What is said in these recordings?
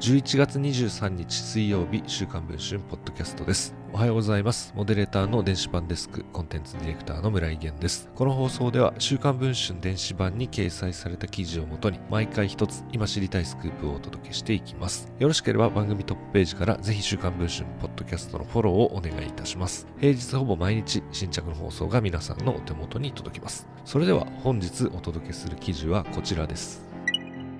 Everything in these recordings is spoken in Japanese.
11月23日水曜日週刊文春ポッドキャストです。おはようございます。モデレーターの電子版デスクコンテンツディレクターの村井源です。この放送では週刊文春電子版に掲載された記事をもとに毎回一つ今知りたいスクープをお届けしていきます。よろしければ番組トップページからぜひ週刊文春ポッドキャストのフォローをお願いいたします。平日ほぼ毎日新着の放送が皆さんのお手元に届きます。それでは本日お届けする記事はこちらです。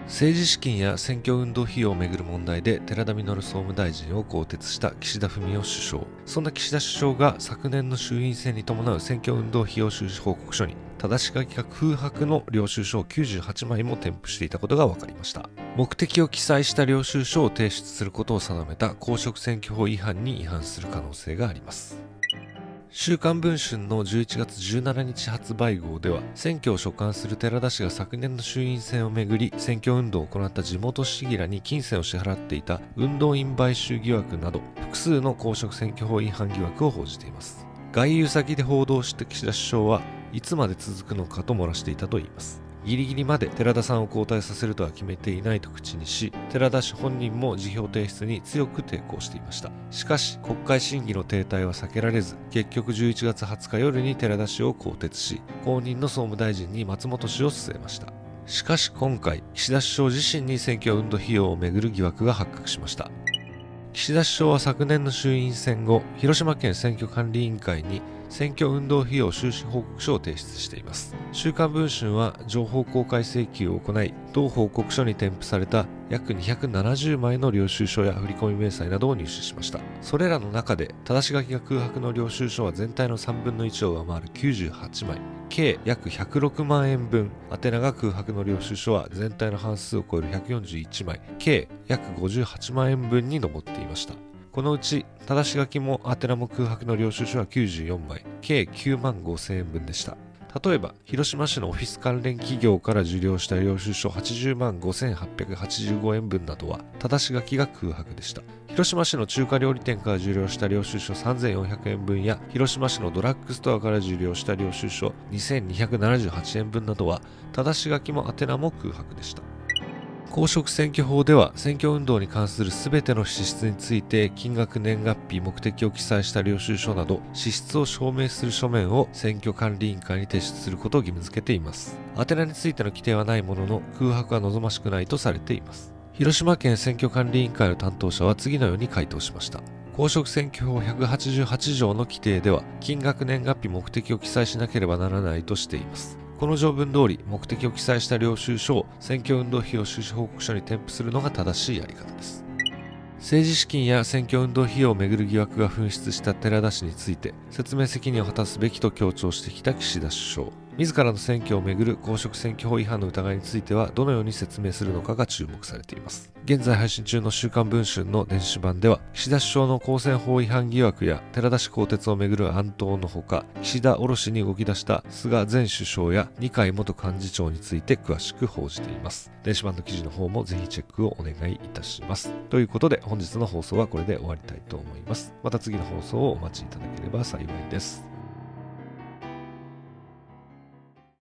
政治資金や選挙運動費用をめぐる問題で寺田稔総務大臣を更迭した岸田文雄首相。そんな岸田首相が昨年の衆院選に伴う選挙運動費用収支報告書に正し書きが空白の領収書を98枚も添付していたことが分かりました。目的を記載した領収書を提出することを定めた公職選挙法違反に違反する可能性があります。週刊文春の11月17日発売号では選挙を所管する寺田氏が昨年の衆院選をめぐり選挙運動を行った地元市議らに金銭を支払っていた運動員買収疑惑など複数の公職選挙法違反疑惑を報じています。外遊先で報道して岸田首相はいつまで続くのかと漏らしていたといいます。ギリギリまで寺田さんを交代させるとは決めていないと口にし寺田氏本人も辞表提出に強く抵抗していました。しかし国会審議の停滞は避けられず結局11月20日夜に寺田氏を更迭し後任の総務大臣に松本氏を据えました。しかし今回岸田首相自身に選挙運動費用をめぐる疑惑が発覚しました。岸田首相は昨年の衆院選後広島県選挙管理委員会に選挙運動費用収支報告書を提出しています。週刊文春は情報公開請求を行い同報告書に添付された約270枚の領収書や振込明細などを入手しました。それらの中で正し書きが空白の領収書は全体の3分の1を上回る98枚。計約106万円分宛名が空白の領収書は全体の半数を超える141枚。計約58万円分に上っていました。このうち正し書きも宛名も空白の領収書は94枚。計9万5000円分でした。例えば広島市のオフィス関連企業から受領した領収書80万5885円分などは正し書きが空白でした。広島市の中華料理店から受領した領収書3400円分や広島市のドラッグストアから受領した領収書2278円分などは正し書きも宛名も空白でした。公職選挙法では選挙運動に関する全ての支出について金額年月日目的を記載した領収書など支出を証明する書面を選挙管理委員会に提出することを義務付けています。宛名についての規定はないものの空白は望ましくないとされています。広島県選挙管理委員会の担当者は次のように回答しました。公職選挙法188条の規定では金額年月日目的を記載しなければならないとしています。この条文通り目的を記載した領収書を選挙運動費用収支報告書に添付するのが正しいやり方です。政治資金や選挙運動費用をめぐる疑惑が噴出した寺田氏について説明責任を果たすべきと強調してきた岸田首相。自らの選挙をめぐる公職選挙法違反の疑いについてはどのように説明するのかが注目されています。現在配信中の週刊文春の電子版では岸田首相の公選法違反疑惑や寺田氏更迭をめぐる暗闘のほか岸田卸に動き出した菅前首相や二階元幹事長について詳しく報じています。電子版の記事の方もぜひチェックをお願いいたします。ということで本日の放送はこれで終わりたいと思います。また次の放送をお待ちいただければ幸いです。